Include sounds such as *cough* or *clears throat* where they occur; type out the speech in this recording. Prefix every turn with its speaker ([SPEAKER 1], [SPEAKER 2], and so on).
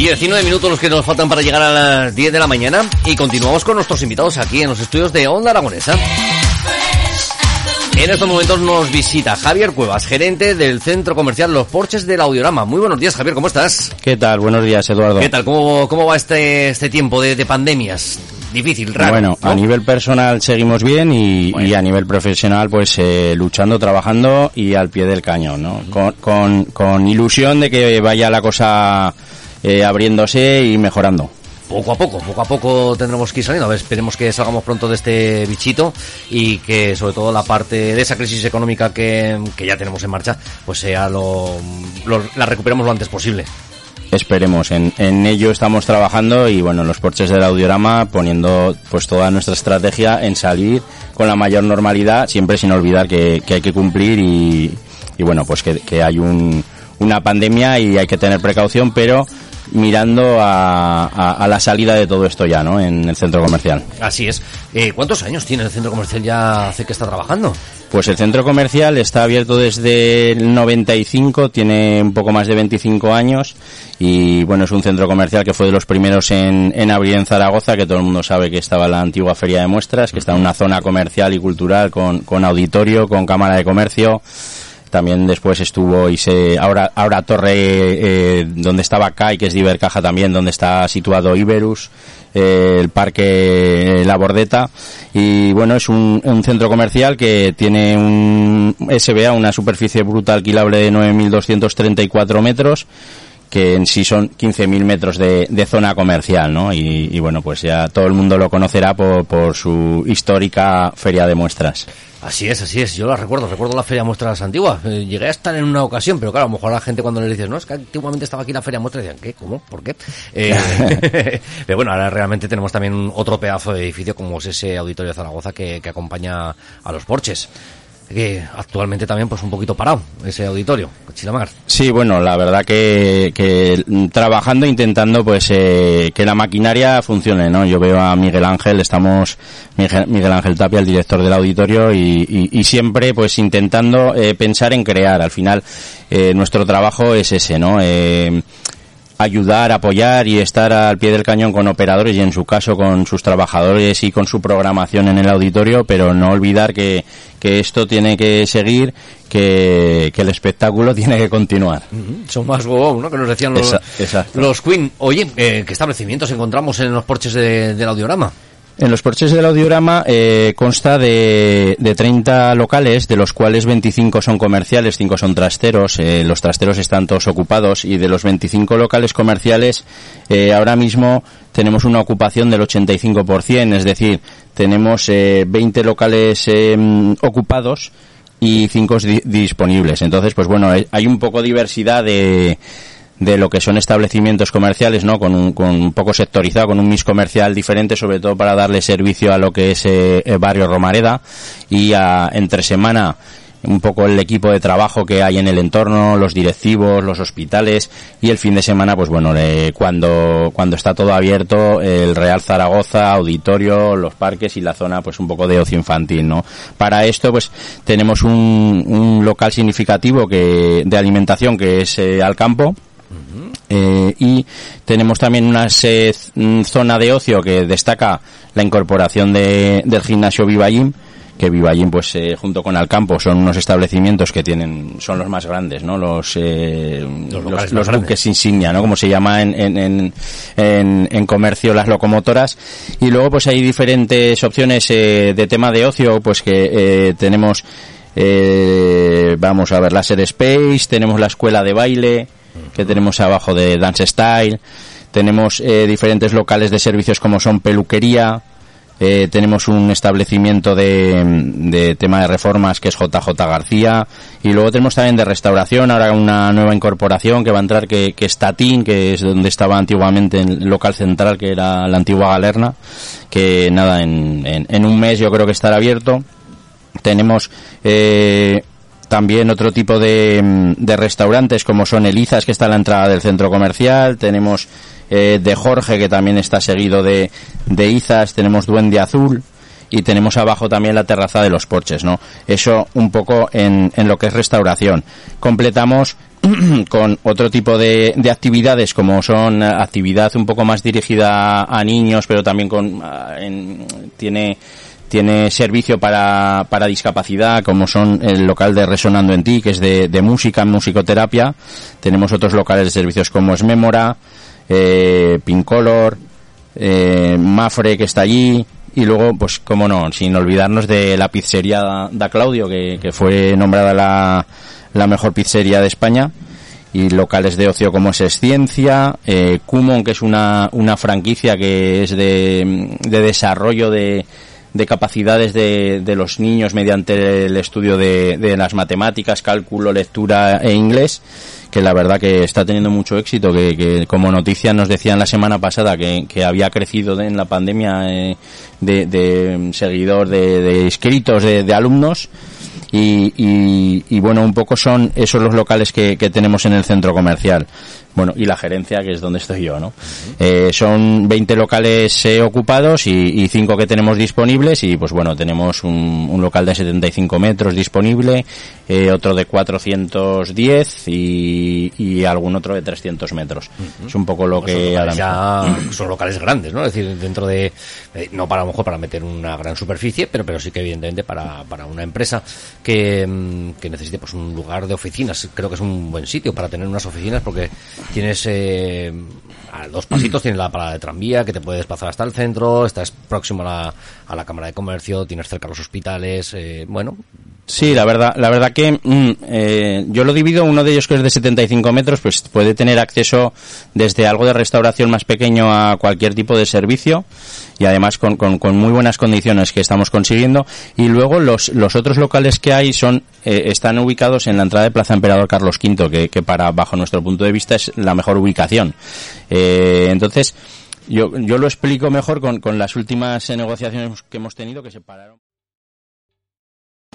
[SPEAKER 1] 19 minutos los que nos faltan para llegar a las 10 de la mañana y continuamos con nuestros invitados aquí en los estudios de Onda Aragonesa. En estos momentos nos visita Javier Cuevas, gerente del centro comercial Los Porches del Audiorama. Muy buenos días, Javier, ¿cómo estás?
[SPEAKER 2] ¿Qué tal? Buenos días, Eduardo.
[SPEAKER 1] ¿Qué tal? ¿Cómo, cómo va este, este tiempo de, de pandemias? Difícil, raro.
[SPEAKER 2] Bueno,
[SPEAKER 1] ¿no?
[SPEAKER 2] a nivel personal seguimos bien y,
[SPEAKER 1] Bueno.
[SPEAKER 2] y a nivel profesional, pues eh, luchando, trabajando y al pie del cañón, ¿no? Con, con, con ilusión de que vaya la cosa eh, abriéndose y mejorando.
[SPEAKER 1] Poco a poco, poco a poco tendremos que ir saliendo. A ver, esperemos que salgamos pronto de este bichito y que sobre todo la parte de esa crisis económica que, que ya tenemos en marcha, pues sea lo, lo- la recuperemos lo antes posible.
[SPEAKER 2] Esperemos, en, en ello estamos trabajando y bueno, en los porches del audiorama poniendo pues toda nuestra estrategia en salir con la mayor normalidad, siempre sin olvidar que, que hay que cumplir y, y bueno, pues que, que hay un, una pandemia y hay que tener precaución, pero mirando a, a- a la salida de todo esto ya, ¿no? En el centro comercial.
[SPEAKER 1] Así es. Eh, ¿Cuántos años tiene el centro comercial ya hace que está trabajando?
[SPEAKER 2] Pues el centro comercial está abierto desde el 95, tiene un poco más de 25 años y bueno, es un centro comercial que fue de los primeros en, en abrir en Zaragoza, que todo el mundo sabe que estaba la antigua feria de muestras, que está en una zona comercial y cultural con, con auditorio, con cámara de comercio. También después estuvo y se ahora ahora Torre eh, donde estaba CAI, que es de Ibercaja también, donde está situado Iberus, eh, el parque eh, La Bordeta. Y bueno es un, un centro comercial que tiene un SBA, una superficie bruta alquilable de 9.234 metros que en sí son 15.000 metros de, de zona comercial, ¿no? Y, y bueno, pues ya todo el mundo lo conocerá por, por su histórica feria de muestras.
[SPEAKER 1] Así es, así es. Yo la recuerdo, recuerdo la Feria Muestras Antigua. Eh, llegué a estar en una ocasión, pero claro, a lo mejor la gente cuando le dices, no, es que antiguamente estaba aquí la Feria Muestras, decían, ¿qué? ¿Cómo? ¿Por qué? Eh, *laughs* *laughs* pero bueno, ahora realmente tenemos también otro pedazo de edificio como es ese Auditorio de Zaragoza que, que acompaña a los porches. Que actualmente también pues un poquito parado, ese auditorio, Chilamar.
[SPEAKER 2] Sí, bueno, la verdad que, que trabajando, intentando pues eh, que la maquinaria funcione, ¿no? Yo veo a Miguel Ángel, estamos, Miguel, Ángel Tapia, el director del auditorio, y, siempre pues intentando eh, pensar en crear. Al final, eh, nuestro trabajo es ese, ¿no? Ayudar, apoyar y estar al pie del cañón con operadores y en su caso con sus trabajadores y con su programación en el auditorio, pero no olvidar que, que esto tiene que seguir, que, que el espectáculo *laughs* tiene que continuar.
[SPEAKER 1] Son más wow, ¿no? Que nos decían los,
[SPEAKER 2] Esa-
[SPEAKER 1] los Queen. Oye, eh, ¿qué establecimientos encontramos en los porches de- del audiorama?
[SPEAKER 2] En los porches del audiorama eh, consta de, de 30 locales, de los cuales 25 son comerciales, 5 son trasteros. eh, los trasteros están todos ocupados y de los 25 locales comerciales eh, ahora mismo tenemos una ocupación del 85%, es decir, tenemos eh, 20 locales eh, ocupados y 5 disponibles. Entonces, pues bueno, hay un poco diversidad de de lo que son establecimientos comerciales, ¿no? Con un, con un poco sectorizado, con un mix comercial diferente, sobre todo para darle servicio a lo que es eh, el barrio Romareda y a, entre semana un poco el equipo de trabajo que hay en el entorno, los directivos, los hospitales y el fin de semana, pues bueno, cuando, cuando está todo abierto, el Real Zaragoza, auditorio, los parques y la zona, pues un poco de ocio infantil, ¿no? Para esto, pues tenemos un, un local significativo que, de alimentación que es eh, al campo, eh, y tenemos también una mm, zona de ocio que destaca la incorporación de, del gimnasio Viva Gym que Viva Gym, pues eh, junto con Alcampo son unos establecimientos que tienen son los más grandes no los eh,
[SPEAKER 1] Los
[SPEAKER 2] los, los buques insignia no como se llama en, en, en, en- en comercio las locomotoras. Y luego pues hay diferentes opciones eh, de tema de ocio pues que eh, tenemos eh, vamos a ver Laser Space tenemos la escuela de baile que tenemos abajo de Dance Style. Tenemos eh, diferentes locales de servicios como son peluquería. eh, tenemos un establecimiento de, de tema de reformas que es JJ García. Y luego tenemos también de restauración, ahora una nueva incorporación que va a entrar que, que es Tatín, que es donde estaba antiguamente el local central, que era la antigua Galerna. Que nada, en, en, un mes yo creo que estará abierto. Tenemos eh, también otro tipo de, mm, de restaurantes como son Elizas, que está a la entrada del centro comercial. Tenemos eh, de Jorge, que también está seguido de, de Izas. Tenemos Duende Azul. Y tenemos abajo también la terraza de los porches, ¿no? Eso un poco en, en lo que es restauración. Completamos *clears throat* con otro tipo de, de, actividades como son actividad un poco más dirigida a niños, pero también con en, tiene tiene servicio para, para discapacidad, como son el local de Resonando en Ti, que es de, de música, musicoterapia. Tenemos otros locales de servicios como es Memora, eh, Pincolor, eh, Mafre, que está allí. Y luego, pues, como no, sin olvidarnos de la pizzería da Claudio, que, que fue nombrada la, la mejor pizzería de España y locales de ocio como es Esciencia, eh, que es una, una franquicia que es de, de desarrollo de, de capacidades de, de, los niños mediante el estudio de, de, las matemáticas, cálculo, lectura e inglés, que la verdad que está teniendo mucho éxito, que, que como noticia nos decían la semana pasada que, que había crecido en la pandemia eh, de, de, seguidor de, inscritos de, de alumnos y, y, y, bueno, un poco son esos los locales que, que tenemos en el centro comercial. Bueno, y la gerencia, que es donde estoy yo, ¿no? Eh, son 20 locales eh, ocupados y, y 5 que tenemos disponibles y pues bueno, tenemos un, un local de 75 metros disponible, eh, otro de 410 y, y, algún otro de 300 metros. Uh -huh. Es un poco lo pues que
[SPEAKER 1] ahora ya son locales grandes, ¿no? Es decir, dentro de, eh, no para a lo mejor para meter una gran superficie, pero, pero sí que evidentemente para, para una empresa que, mm, que necesite pues un lugar de oficinas. Creo que es un buen sitio para tener unas oficinas porque tienes eh, a dos pasitos, tienes la parada de tranvía que te puede desplazar hasta el centro, estás próximo a la, a la Cámara de Comercio, tienes cerca los hospitales, eh, bueno,
[SPEAKER 2] Sí, la verdad, la verdad que mm, eh, yo lo divido, uno de ellos que es de 75 metros, pues puede tener acceso desde algo de restauración más pequeño a cualquier tipo de servicio y además con, con, con muy buenas condiciones que estamos consiguiendo. Y luego los, los otros locales que hay son eh, están ubicados en la entrada de Plaza Emperador Carlos V, que, que para bajo nuestro punto de vista es la mejor ubicación. Eh, entonces, yo, yo lo explico mejor con, con las últimas negociaciones que hemos tenido que se pararon.